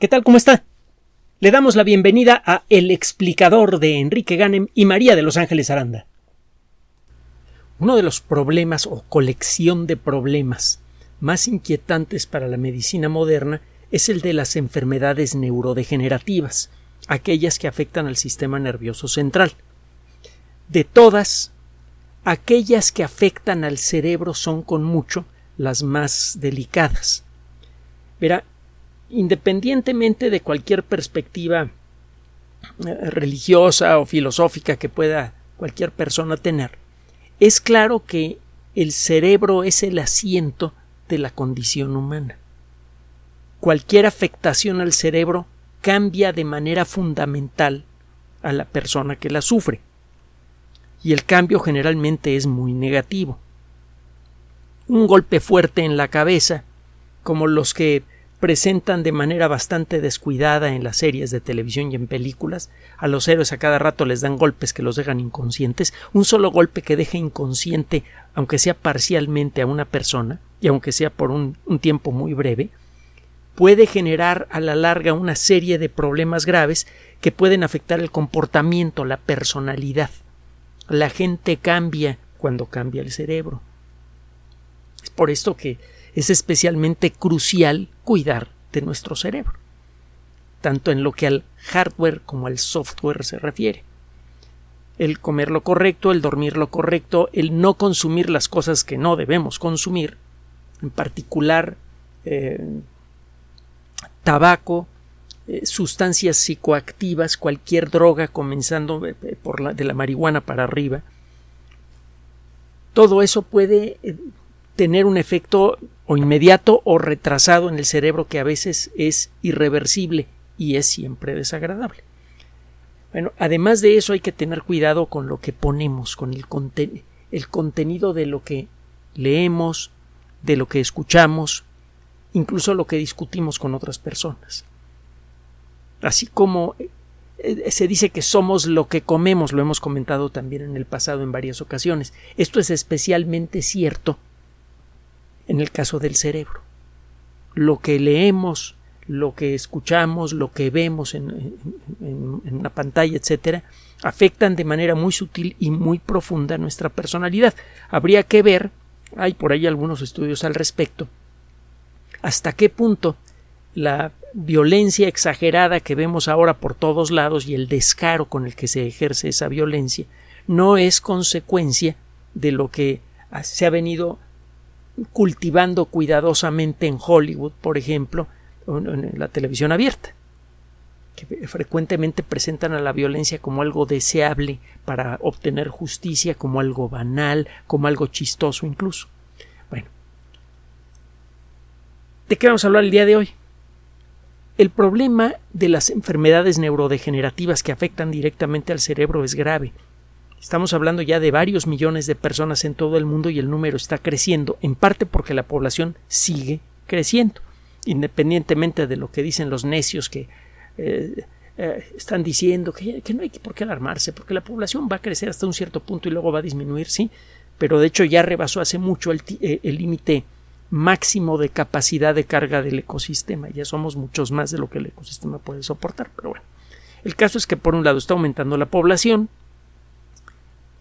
¿Qué tal? ¿Cómo está? Le damos la bienvenida a El explicador de Enrique Ganem y María de Los Ángeles Aranda. Uno de los problemas o colección de problemas más inquietantes para la medicina moderna es el de las enfermedades neurodegenerativas, aquellas que afectan al sistema nervioso central. De todas, aquellas que afectan al cerebro son con mucho las más delicadas. Verá, independientemente de cualquier perspectiva eh, religiosa o filosófica que pueda cualquier persona tener, es claro que el cerebro es el asiento de la condición humana. Cualquier afectación al cerebro cambia de manera fundamental a la persona que la sufre. Y el cambio generalmente es muy negativo. Un golpe fuerte en la cabeza, como los que presentan de manera bastante descuidada en las series de televisión y en películas. A los héroes a cada rato les dan golpes que los dejan inconscientes. Un solo golpe que deje inconsciente, aunque sea parcialmente a una persona, y aunque sea por un, un tiempo muy breve, puede generar a la larga una serie de problemas graves que pueden afectar el comportamiento, la personalidad. La gente cambia cuando cambia el cerebro. Es por esto que es especialmente crucial cuidar de nuestro cerebro, tanto en lo que al hardware como al software se refiere. El comer lo correcto, el dormir lo correcto, el no consumir las cosas que no debemos consumir, en particular eh, tabaco, eh, sustancias psicoactivas, cualquier droga, comenzando eh, por la, de la marihuana para arriba, todo eso puede tener un efecto o inmediato o retrasado en el cerebro que a veces es irreversible y es siempre desagradable. Bueno, además de eso hay que tener cuidado con lo que ponemos, con el, el contenido de lo que leemos, de lo que escuchamos, incluso lo que discutimos con otras personas. Así como eh, se dice que somos lo que comemos, lo hemos comentado también en el pasado en varias ocasiones. Esto es especialmente cierto en el caso del cerebro. Lo que leemos, lo que escuchamos, lo que vemos en, una pantalla, etcétera, afectan de manera muy sutil y muy profunda nuestra personalidad. Habría que ver, hay por ahí algunos estudios al respecto, hasta qué punto la violencia exagerada que vemos ahora por todos lados y el descaro con el que se ejerce esa violencia no es consecuencia de lo que se ha venido cultivando cuidadosamente en Hollywood, por ejemplo, en la televisión abierta, que frecuentemente presentan a la violencia como algo deseable para obtener justicia, como algo banal, como algo chistoso incluso. Bueno, ¿de qué vamos a hablar el día de hoy? El problema de las enfermedades neurodegenerativas que afectan directamente al cerebro es grave Estamos hablando ya de varios millones de personas en todo el mundo y el número está creciendo, en parte porque la población sigue creciendo, independientemente de lo que dicen los necios que eh, eh, están diciendo que, no hay por qué alarmarse, porque la población va a crecer hasta un cierto punto y luego va a disminuir, sí, pero de hecho ya rebasó hace mucho el eh, límite máximo de capacidad de carga del ecosistema, ya somos muchos más de lo que el ecosistema puede soportar, pero bueno. El caso es que por un lado está aumentando la población,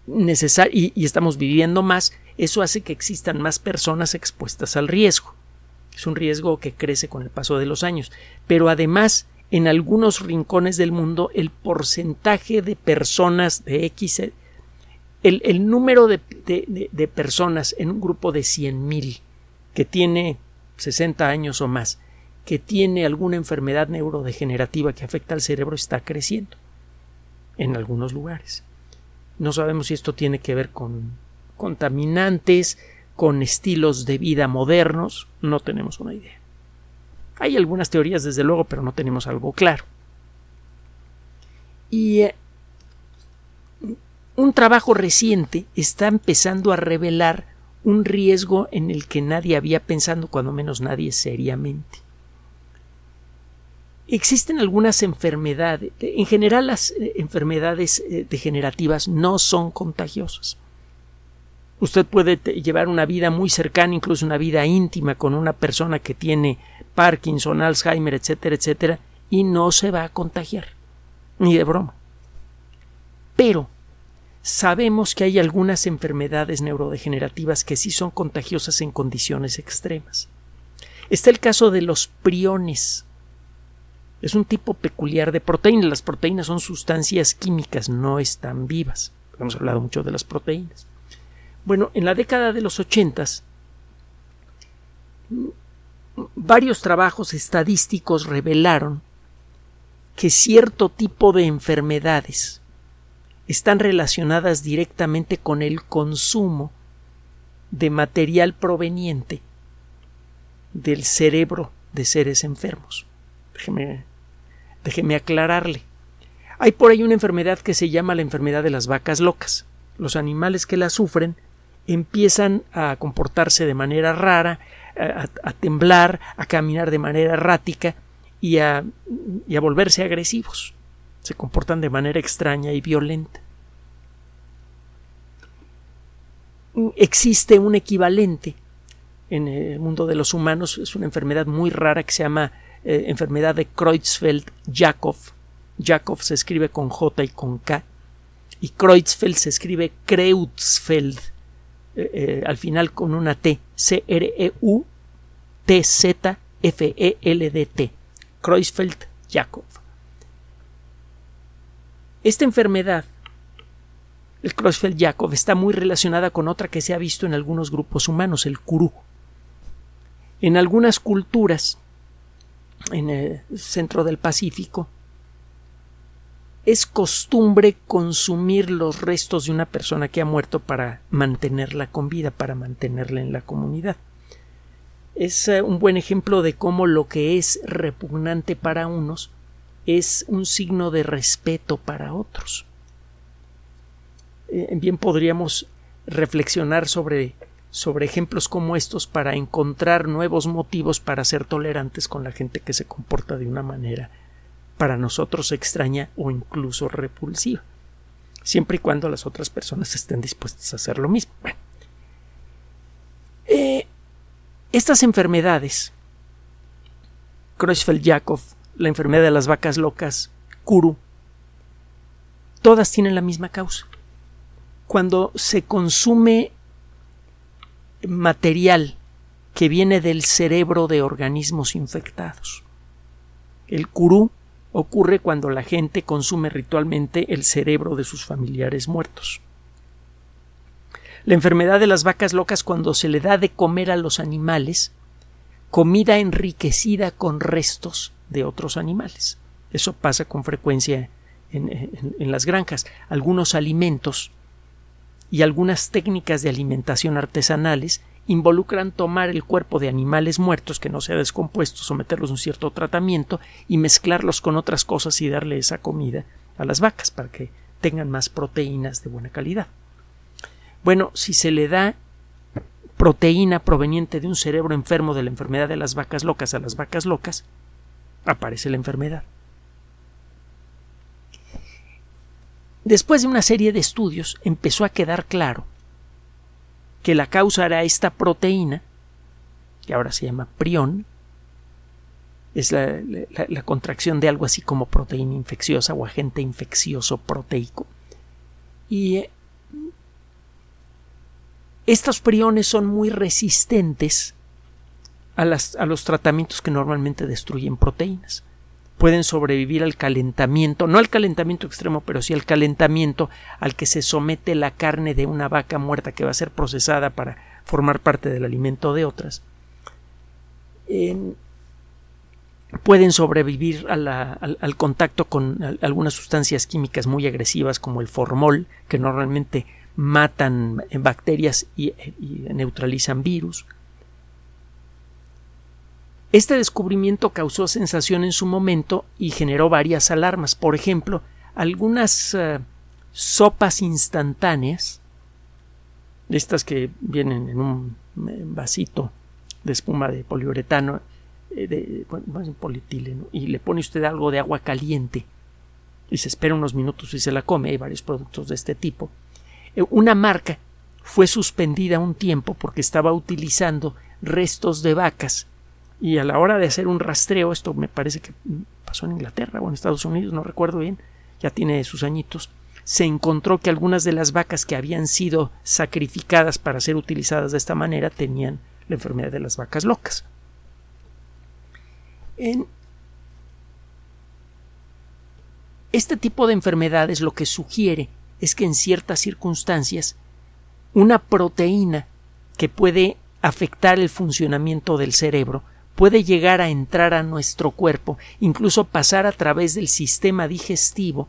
y, y estamos viviendo más, eso hace que existan más personas expuestas al riesgo. Es un riesgo que crece con el paso de los años. Pero además, en algunos rincones del mundo, el porcentaje de personas de X, el, el número de, de, personas en un grupo de 100.000 que tiene 60 años o más, que tiene alguna enfermedad neurodegenerativa que afecta al cerebro, está creciendo en algunos lugares. No sabemos si esto tiene que ver con contaminantes, con estilos de vida modernos, no tenemos una idea. Hay algunas teorías, desde luego, pero no tenemos algo claro. Y eh, un trabajo reciente está empezando a revelar un riesgo en el que nadie había pensado, cuando menos nadie seriamente. Existen algunas enfermedades, en general las eh, enfermedades eh, degenerativas no son contagiosas. Usted puede llevar una vida muy cercana, incluso una vida íntima con una persona que tiene Parkinson, Alzheimer, etcétera, etcétera, y no se va a contagiar, ni de broma. Pero sabemos que hay algunas enfermedades neurodegenerativas que sí son contagiosas en condiciones extremas. Está el caso de los priones. Es un tipo peculiar de proteínas. Las proteínas son sustancias químicas, no están vivas. Hemos hablado mucho de las proteínas. Bueno, en la década de los ochentas, varios trabajos estadísticos revelaron que cierto tipo de enfermedades están relacionadas directamente con el consumo de material proveniente del cerebro de seres enfermos. Déjeme, déjeme aclararle. Hay por ahí una enfermedad que se llama la enfermedad de las vacas locas. Los animales que la sufren empiezan a comportarse de manera rara, a, temblar, a caminar de manera errática y a, y a volverse agresivos. Se comportan de manera extraña y violenta. Existe un equivalente en el mundo de los humanos, es una enfermedad muy rara que se llama eh, enfermedad de Creutzfeldt-Jakob. Jakob se escribe con J y con K. Y Creutzfeldt se escribe Creutzfeldt, eh, eh, al final con una T. C-R-E-U-T-Z-F-E-L-D-T. Creutzfeldt-Jakob. Esta enfermedad, el Creutzfeldt-Jakob, está muy relacionada con otra que se ha visto en algunos grupos humanos, el Kuru. En algunas culturas, en el centro del Pacífico, es costumbre consumir los restos de una persona que ha muerto para mantenerla con vida, para mantenerla en la comunidad. Es eh, un buen ejemplo de cómo lo que es repugnante para unos es un signo de respeto para otros. Eh, bien podríamos reflexionar sobre, sobre ejemplos como estos para encontrar nuevos motivos para ser tolerantes con la gente que se comporta de una manera para nosotros extraña o incluso repulsiva, siempre y cuando las otras personas estén dispuestas a hacer lo mismo. Eh, estas enfermedades, Creutzfeldt-Jakob, la enfermedad de las vacas locas, Kuru, todas tienen la misma causa. Cuando se consume material que viene del cerebro de organismos infectados. El Kuru ocurre cuando la gente consume ritualmente el cerebro de sus familiares muertos. La enfermedad de las vacas locas cuando se le da de comer a los animales comida enriquecida con restos de otros animales. Eso pasa con frecuencia en, en las granjas. Algunos alimentos y algunas técnicas de alimentación artesanales involucran tomar el cuerpo de animales muertos que no se ha descompuesto, someterlos a un cierto tratamiento y mezclarlos con otras cosas y darle esa comida a las vacas para que tengan más proteínas de buena calidad. Bueno, si se le da proteína proveniente de un cerebro enfermo de la enfermedad de las vacas locas a las vacas locas, aparece la enfermedad. Después de una serie de estudios empezó a quedar claro que la causa era esta proteína, que ahora se llama prión, es la, contracción de algo así como proteína infecciosa o agente infeccioso proteico. Y eh, estos priones son muy resistentes a, a los tratamientos que normalmente destruyen proteínas pueden sobrevivir al calentamiento, no al calentamiento extremo, pero sí al calentamiento al que se somete la carne de una vaca muerta que va a ser procesada para formar parte del alimento de otras. pueden sobrevivir al, contacto con algunas sustancias químicas muy agresivas como el formol, que normalmente matan bacterias y neutralizan virus. Este descubrimiento causó sensación en su momento y generó varias alarmas. Por ejemplo, algunas eh, sopas instantáneas, estas que vienen en un vasito de espuma de poliuretano, eh, polietileno, y le pone usted algo de agua caliente y se espera unos minutos y se la come. Hay varios productos de este tipo. Eh, una marca fue suspendida un tiempo porque estaba utilizando restos de vacas Y a la hora de hacer un rastreo, esto me parece que pasó en Inglaterra o en Estados Unidos, no recuerdo bien, ya tiene sus añitos, se encontró que algunas de las vacas que habían sido sacrificadas para ser utilizadas de esta manera tenían la enfermedad de las vacas locas. En este tipo de enfermedades lo que sugiere es que en ciertas circunstancias una proteína que puede afectar el funcionamiento del cerebro puede llegar a entrar a nuestro cuerpo, incluso pasar a través del sistema digestivo,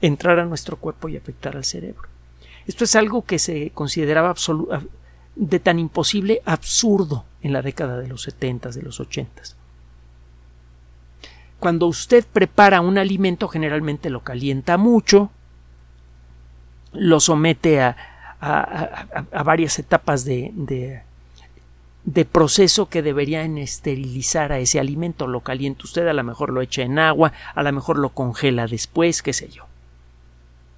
entrar a nuestro cuerpo y afectar al cerebro. Esto es algo que se consideraba de tan imposible absurdo en la década de los 70, de los 80. Cuando usted prepara un alimento, generalmente lo calienta mucho, lo somete a, varias etapas de, proceso que deberían esterilizar a ese alimento. Lo calienta usted, a lo mejor lo echa en agua, a lo mejor lo congela después, qué sé yo.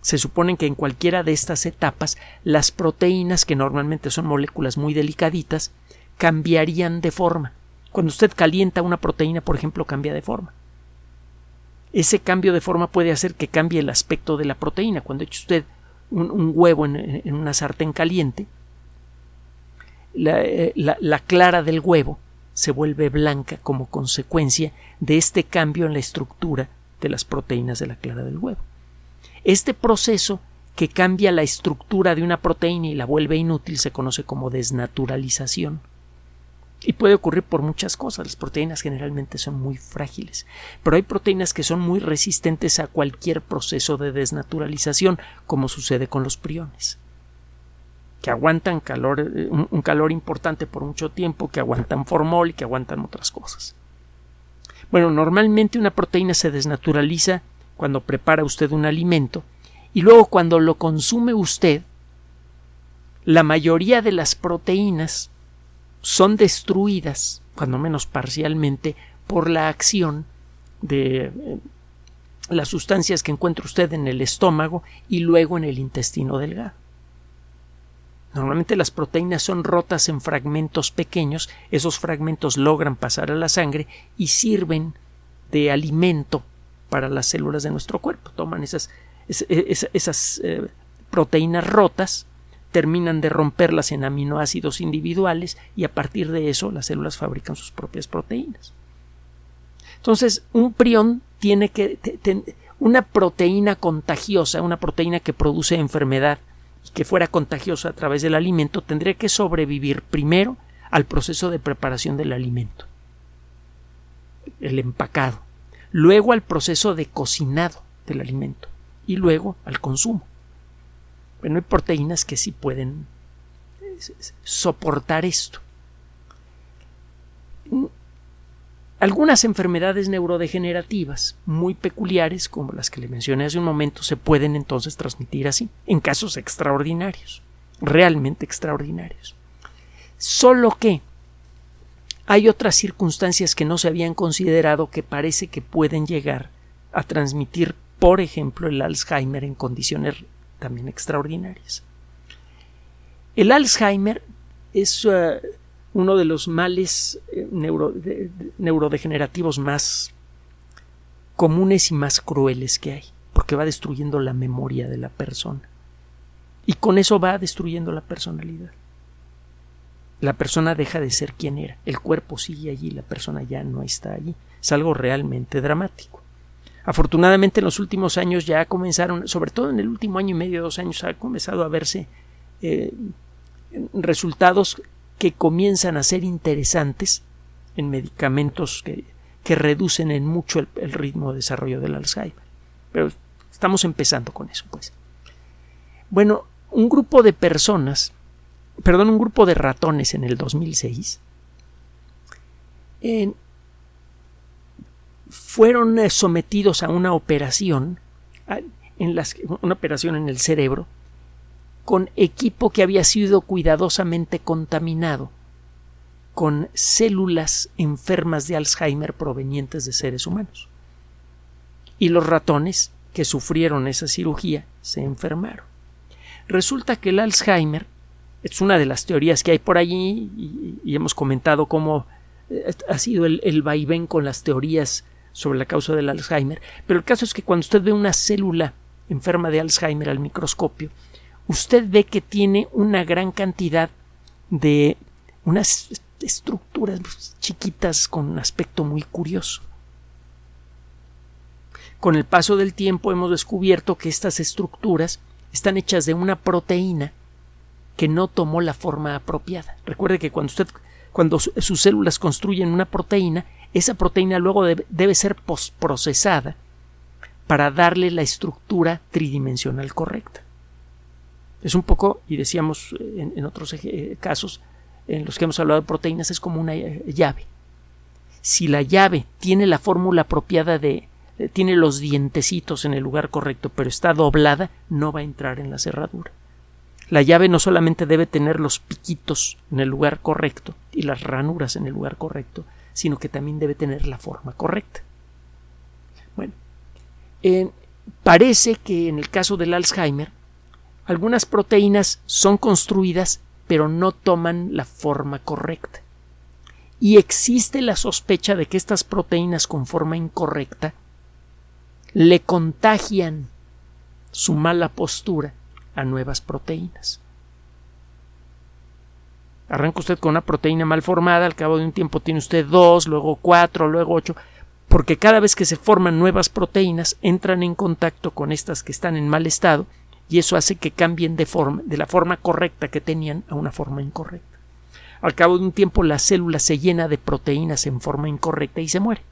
Se supone que en cualquiera de estas etapas las proteínas, que normalmente son moléculas muy delicaditas, cambiarían de forma. Cuando usted calienta una proteína, por ejemplo, cambia de forma. Ese cambio de forma puede hacer que cambie el aspecto de la proteína. Cuando eche usted un, huevo en, una sartén caliente, eh, la, clara del huevo se vuelve blanca como consecuencia de este cambio en la estructura de las proteínas de la clara del huevo. Este proceso que cambia la estructura de una proteína y la vuelve inútil se conoce como desnaturalización. Y puede ocurrir por muchas cosas. Las proteínas generalmente son muy frágiles, pero hay proteínas que son muy resistentes a cualquier proceso de desnaturalización, como sucede con los priones, que aguantan calor, un calor importante por mucho tiempo, que aguantan formol y que aguantan otras cosas. Bueno, normalmente una proteína se desnaturaliza cuando prepara usted un alimento y luego cuando lo consume usted, la mayoría de las proteínas son destruidas, cuando menos parcialmente, por la acción de eh, las sustancias que encuentra usted en el estómago y luego en el intestino delgado. Normalmente las proteínas son rotas en fragmentos pequeños, esos fragmentos logran pasar a la sangre y sirven de alimento para las células de nuestro cuerpo. Toman esas, esas, eh, proteínas rotas terminan de romperlas en aminoácidos individuales y a partir de eso las células fabrican sus propias proteínas. Entonces, un prión tiene que una proteína contagiosa, una proteína que produce enfermedad y que fuera contagiosa a través del alimento, tendría que sobrevivir primero al proceso de preparación del alimento, el empacado, luego al proceso de cocinado del alimento y luego al consumo. Pero hay proteínas que sí pueden soportar esto. Algunas enfermedades neurodegenerativas muy peculiares, como las que le mencioné hace un momento, se pueden entonces transmitir así, en casos extraordinarios, realmente extraordinarios. Solo que hay otras circunstancias que no se habían considerado que parece que pueden llegar a transmitir, por ejemplo, el Alzheimer en condiciones también extraordinarias. El Alzheimer es eh, uno de los males eh, neurodegenerativos más comunes y más crueles que hay, porque va destruyendo la memoria de la persona. Y con eso va destruyendo la personalidad. La persona deja de ser quien era, el cuerpo sigue allí, la persona ya no está allí. Es algo realmente dramático. Afortunadamente en los últimos años ya comenzaron, sobre todo en el último año y medio, dos años, ha comenzado a verse eh, resultados que comienzan a ser interesantes en medicamentos que, reducen en mucho el, ritmo de desarrollo del Alzheimer. Pero estamos empezando con eso, pues. Bueno, un grupo de personas, perdón, un grupo de ratones en el 2006, en, fueron eh, sometidos a una operación, en las, una operación en el cerebro, con equipo que había sido cuidadosamente contaminado con células enfermas de Alzheimer provenientes de seres humanos. Y los ratones que sufrieron esa cirugía se enfermaron. Resulta que el Alzheimer es una de las teorías que hay por allí y, hemos comentado cómo eh, ha sido el, el vaivén con las teorías sobre la causa del Alzheimer, pero el caso es que cuando usted ve una célula enferma de Alzheimer al microscopio, usted ve que tiene una gran cantidad de unas estructuras chiquitas con un aspecto muy curioso. Con el paso del tiempo hemos descubierto que estas estructuras están hechas de una proteína que no tomó la forma apropiada. Recuerde que cuando usted cuando sus células construyen una proteína, esa proteína luego debe, ser postprocesada para darle la estructura tridimensional correcta. Es un poco, y decíamos en, otros casos en los que hemos hablado de proteínas, es como una llave. Si la llave tiene la fórmula apropiada de, tiene los dientecitos en el lugar correcto, pero está doblada, no va a entrar en la cerradura. La llave no solamente debe tener los piquitos en el lugar correcto y las ranuras en el lugar correcto, sino que también debe tener la forma correcta. Bueno, parece que en el caso del Alzheimer, algunas proteínas son construidas pero no toman la forma correcta. Y existe la sospecha de que estas proteínas con forma incorrecta le contagian su mala postura a nuevas proteínas. Arranca usted con una proteína mal formada, al cabo de un tiempo tiene usted dos, luego cuatro, luego ocho, porque cada vez que se forman nuevas proteínas entran en contacto con estas que están en mal estado y eso hace que cambien de forma, de la forma correcta que tenían a una forma incorrecta. Al cabo de un tiempo la célula se llena de proteínas en forma incorrecta y se muere.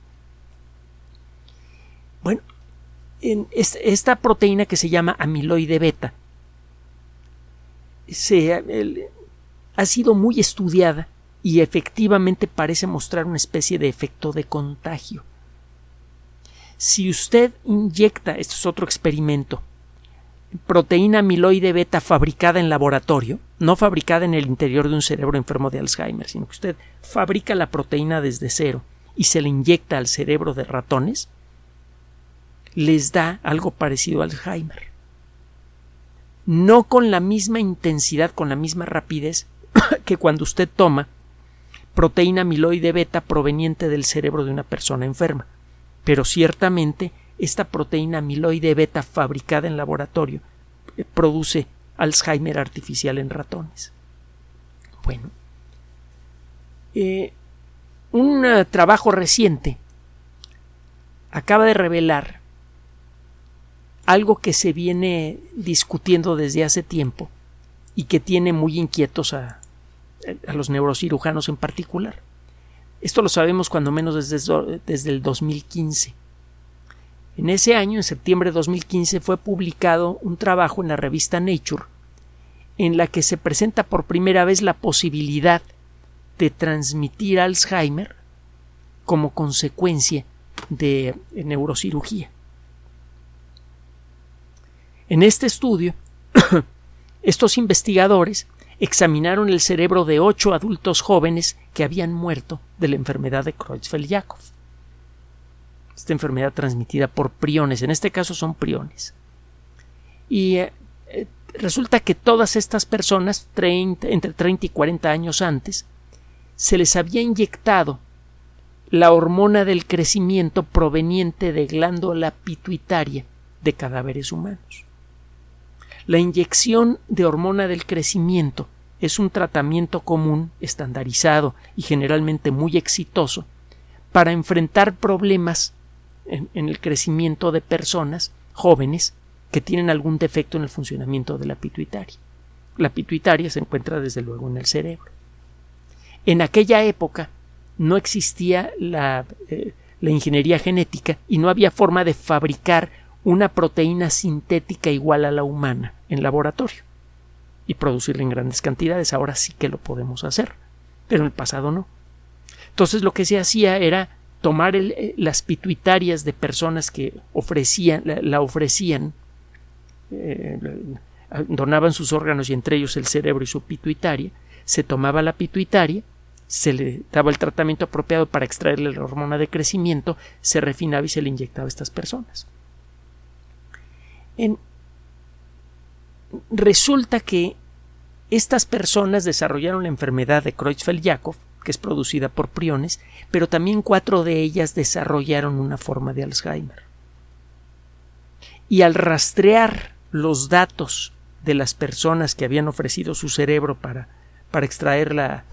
Bueno, en esta proteína que se llama amiloide beta se, ha sido muy estudiada y efectivamente parece mostrar una especie de efecto de contagio. Si usted inyecta, esto es otro experimento, proteína amiloide beta fabricada en laboratorio, no fabricada en el interior de un cerebro enfermo de Alzheimer, sino que usted fabrica la proteína desde cero y se le inyecta al cerebro de ratones, les da algo parecido a Alzheimer no con la misma intensidad, con la misma rapidez que cuando usted toma proteína amiloide beta proveniente del cerebro de una persona enferma. Pero ciertamente esta proteína amiloide beta fabricada en laboratorio eh, produce Alzheimer artificial en ratones. Bueno, eh, un trabajo reciente acaba de revelar algo que se viene discutiendo desde hace tiempo y que tiene muy inquietos a, los neurocirujanos en particular. Esto lo sabemos cuando menos desde, desde el 2015. En ese año, en septiembre de 2015, fue publicado un trabajo en la revista Nature en la que se presenta por primera vez la posibilidad de transmitir Alzheimer como consecuencia de neurocirugía. En este estudio, estos investigadores examinaron el cerebro de ocho adultos jóvenes que habían muerto de la enfermedad de Creutzfeldt-Jakob. Esta enfermedad transmitida por priones, en este caso son priones. Y eh, eh, resulta que todas estas personas, entre 30 y 40 años antes, se les había inyectado la hormona del crecimiento proveniente de glándula pituitaria de cadáveres humanos. La inyección de hormona del crecimiento es un tratamiento común, estandarizado y generalmente muy exitoso para enfrentar problemas en, el crecimiento de personas jóvenes que tienen algún defecto en el funcionamiento de la pituitaria. La pituitaria se encuentra desde luego en el cerebro. En aquella época no existía la, eh, la ingeniería genética y no había forma de fabricar una proteína sintética igual a la humana en laboratorio y producirla en grandes cantidades. Ahora sí que lo podemos hacer, pero en el pasado no. Entonces lo que se hacía era tomar eh, las pituitarias de personas que ofrecían, la, ofrecían, eh, donaban sus órganos y entre ellos el cerebro y su pituitaria, se tomaba la pituitaria, se le daba el tratamiento apropiado para extraerle la hormona de crecimiento, se refinaba y se le inyectaba a estas personas. Resulta que estas personas desarrollaron la enfermedad de Creutzfeldt-Jakob que es producida por priones, pero también cuatro de ellas desarrollaron una forma de Alzheimer. Y al rastrear los datos de las personas que habían ofrecido su cerebro para, para extraer la,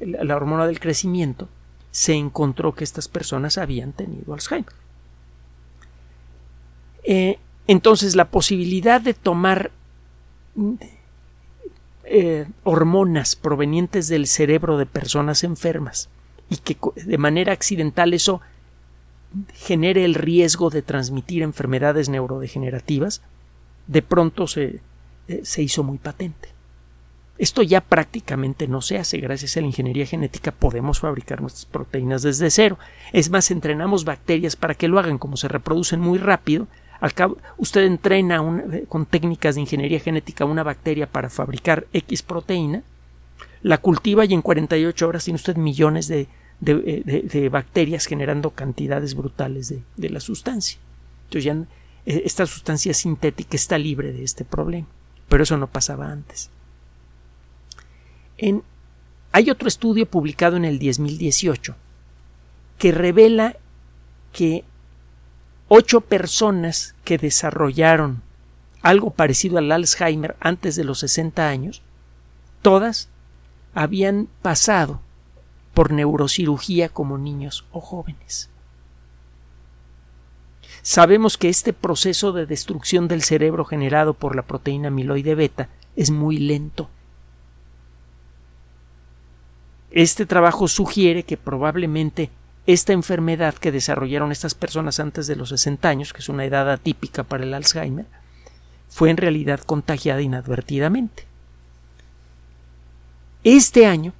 la hormona del crecimiento, se encontró que estas personas habían tenido Alzheimer. Eh, entonces, la posibilidad de tomar eh, hormonas provenientes del cerebro de personas enfermas y que de manera accidental eso genere el riesgo de transmitir enfermedades neurodegenerativas, de pronto se, eh, se hizo muy patente. Esto ya prácticamente no se hace. Gracias a la ingeniería genética podemos fabricar nuestras proteínas desde cero. Es más, entrenamos bacterias para que lo hagan. Como se reproducen muy rápido, al cabo, usted entrena con técnicas de ingeniería genética una bacteria para fabricar X proteína, la cultiva y en 48 horas tiene usted millones de, eh, bacterias generando cantidades brutales de, la sustancia. Entonces ya eh, esta sustancia sintética está libre de este problema. Pero eso no pasaba antes. hay otro estudio publicado en el 2018 que revela que ocho personas que desarrollaron algo parecido al Alzheimer antes de los 60 años, todas habían pasado por neurocirugía como niños o jóvenes. Sabemos que este proceso de destrucción del cerebro generado por la proteína amiloide beta es muy lento. Este trabajo sugiere que probablemente esta enfermedad que desarrollaron estas personas antes de los 60 años, que es una edad atípica para el Alzheimer, fue en realidad contagiada inadvertidamente. Este año,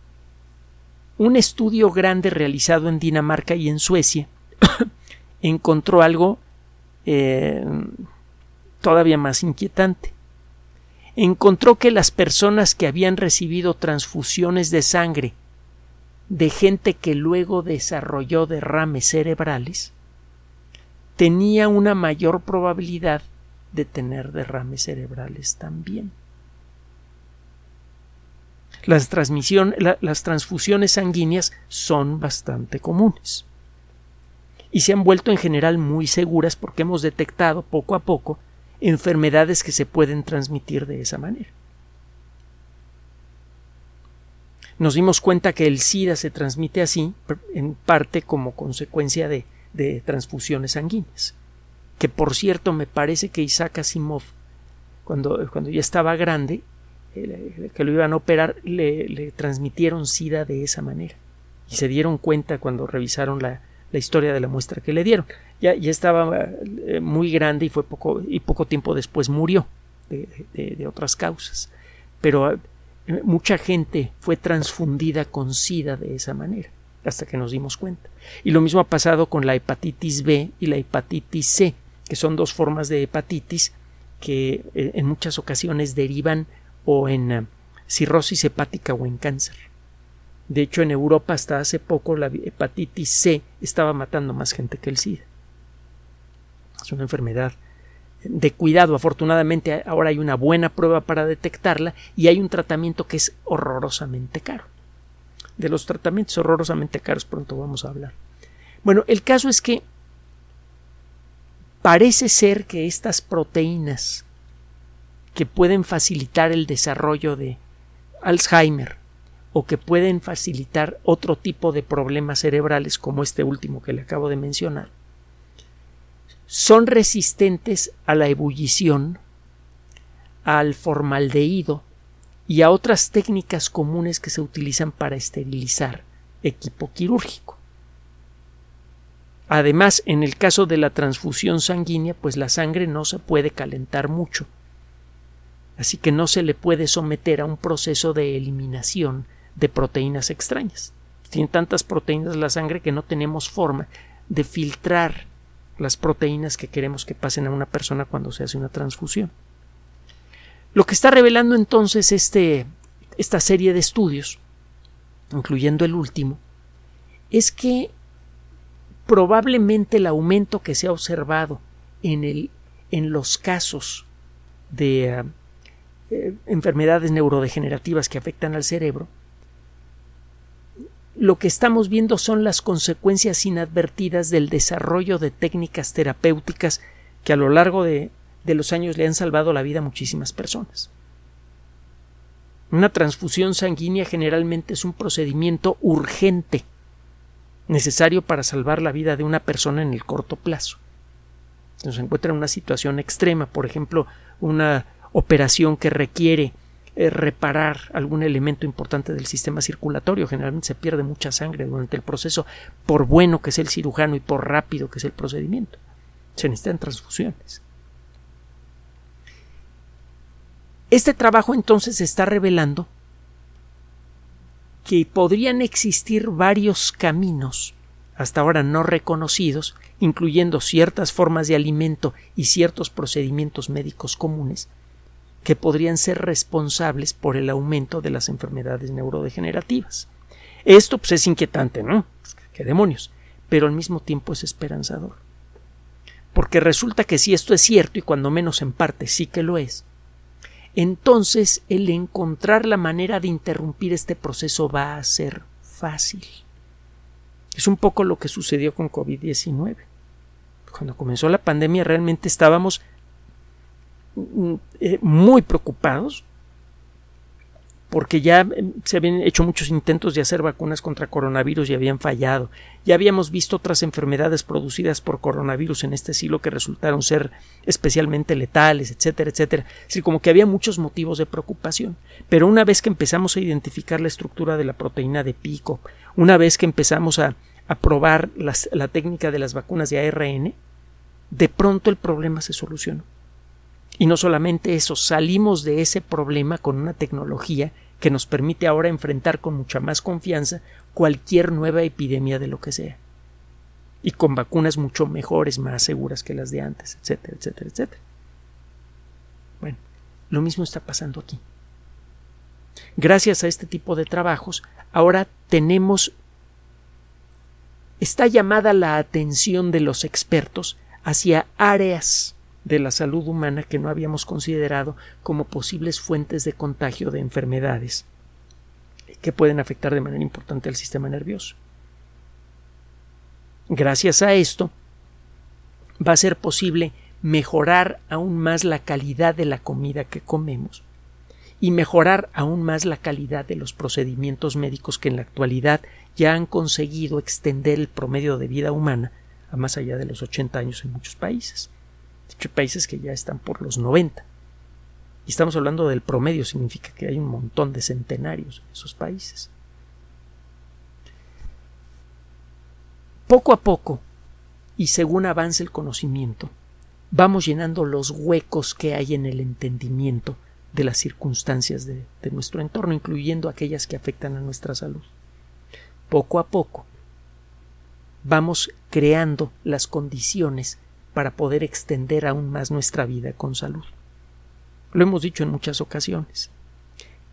un estudio grande realizado en Dinamarca y en Suecia encontró algo eh, todavía más inquietante. Encontró que las personas que habían recibido transfusiones de sangre de gente que luego desarrolló derrames cerebrales tenía una mayor probabilidad de tener derrames cerebrales también. Las, las transfusiones sanguíneas son bastante comunes y se han vuelto en general muy seguras porque hemos detectado poco a poco enfermedades que se pueden transmitir de esa manera. Nos dimos cuenta que el SIDA se transmite así, en parte como consecuencia de, transfusiones sanguíneas. Que por cierto, me parece que Isaac Asimov, cuando, cuando ya estaba grande, eh, que lo iban a operar, le, transmitieron SIDA de esa manera. Y se dieron cuenta cuando revisaron la, historia de la muestra que le dieron. Ya, ya estaba eh, muy grande y fue poco, y poco tiempo después murió de, de otras causas. Pero mucha gente fue transfundida con SIDA de esa manera, hasta que nos dimos cuenta. Y lo mismo ha pasado con la hepatitis B y la hepatitis C, que son dos formas de hepatitis que eh, en muchas ocasiones derivan o en eh, cirrosis hepática o en cáncer. De hecho, en Europa hasta hace poco la hepatitis C estaba matando más gente que el SIDA. Es una enfermedad de cuidado. Afortunadamente ahora hay una buena prueba para detectarla y hay un tratamiento que es horrorosamente caro. De los tratamientos horrorosamente caros pronto vamos a hablar. Bueno, el caso es que parece ser que estas proteínas que pueden facilitar el desarrollo de Alzheimer o que pueden facilitar otro tipo de problemas cerebrales como este último que le acabo de mencionar, son resistentes a la ebullición, al formaldehído y a otras técnicas comunes que se utilizan para esterilizar equipo quirúrgico. Además, en el caso de la transfusión sanguínea, pues la sangre no se puede calentar mucho, así que no se le puede someter a un proceso de eliminación de proteínas extrañas. Tiene tantas proteínas la sangre que no tenemos forma de filtrar las proteínas que queremos que pasen a una persona cuando se hace una transfusión. Lo que está revelando entonces este, esta serie de estudios, incluyendo el último, es que probablemente el aumento que se ha observado en, el, en los casos de eh, enfermedades neurodegenerativas que afectan al cerebro lo que estamos viendo son las consecuencias inadvertidas del desarrollo de técnicas terapéuticas que a lo largo de, de los años le han salvado la vida a muchísimas personas. Una transfusión sanguínea generalmente es un procedimiento urgente, necesario para salvar la vida de una persona en el corto plazo. Se encuentra en una situación extrema, por ejemplo, una operación que requiere eh, reparar algún elemento importante del sistema circulatorio. Generalmente se pierde mucha sangre durante el proceso, por bueno que sea el cirujano y por rápido que sea el procedimiento. Se necesitan transfusiones. Este trabajo entonces está revelando que podrían existir varios caminos hasta ahora no reconocidos, incluyendo ciertas formas de alimento y ciertos procedimientos médicos comunes, que podrían ser responsables por el aumento de las enfermedades neurodegenerativas. Esto pues, es inquietante, ¿no? ¿Qué demonios? Pero al mismo tiempo es esperanzador. Porque resulta que si esto es cierto, y cuando menos en parte sí que lo es, entonces el encontrar la manera de interrumpir este proceso va a ser fácil. Es un poco lo que sucedió con COVID-19. Cuando comenzó la pandemia realmente estábamos eh, muy preocupados porque ya em, se habían hecho muchos intentos de hacer vacunas contra coronavirus y habían fallado. Ya habíamos visto otras enfermedades producidas por coronavirus en este siglo que resultaron ser especialmente letales, etcétera, etcétera. Decir, como que había muchos motivos de preocupación. Pero una vez que empezamos a identificar la estructura de la proteína de pico, una vez que empezamos a, probar la técnica de las vacunas de ARN, de pronto el problema se solucionó. Y no solamente eso, salimos de ese problema con una tecnología que nos permite ahora enfrentar con mucha más confianza cualquier nueva epidemia de lo que sea. Y con vacunas mucho mejores, más seguras que las de antes, etcétera, etcétera, etcétera. Bueno, lo mismo está pasando aquí. Gracias a este tipo de trabajos, ahora tenemos está llamada la atención de los expertos hacia áreas de la salud humana que no habíamos considerado como posibles fuentes de contagio de enfermedades que pueden afectar de manera importante al sistema nervioso. Gracias a esto, va a ser posible mejorar aún más la calidad de la comida que comemos y mejorar aún más la calidad de los procedimientos médicos que en la actualidad ya han conseguido extender el promedio de vida humana a más allá de los 80 años en muchos países países que ya están por los 90. Y estamos hablando del promedio, significa que hay un montón de centenarios en esos países. Poco a poco, y según avance el conocimiento, vamos llenando los huecos que hay en el entendimiento de las circunstancias de, de, nuestro entorno, incluyendo aquellas que afectan a nuestra salud. Poco a poco vamos creando las condiciones para poder extender aún más nuestra vida con salud. Lo hemos dicho en muchas ocasiones.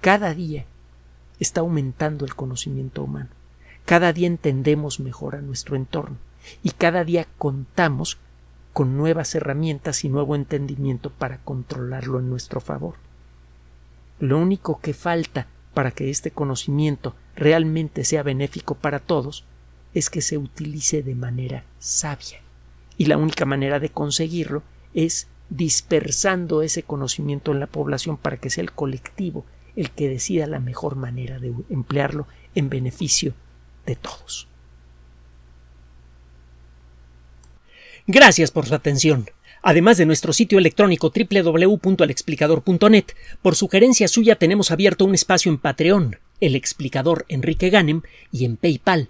Cada día está aumentando el conocimiento humano. Cada día entendemos mejor a nuestro entorno y cada día contamos con nuevas herramientas y nuevo entendimiento para controlarlo en nuestro favor. Lo único que falta para que este conocimiento realmente sea benéfico para todos es que se utilice de manera sabia y la única manera de conseguirlo es dispersando ese conocimiento en la población para que sea el colectivo el que decida la mejor manera de emplearlo en beneficio de todos. Gracias por su atención. Además de nuestro sitio electrónico www.alexplicador.net, por sugerencia suya tenemos abierto un espacio en Patreon, el explicador Enrique Ganem, y en PayPal,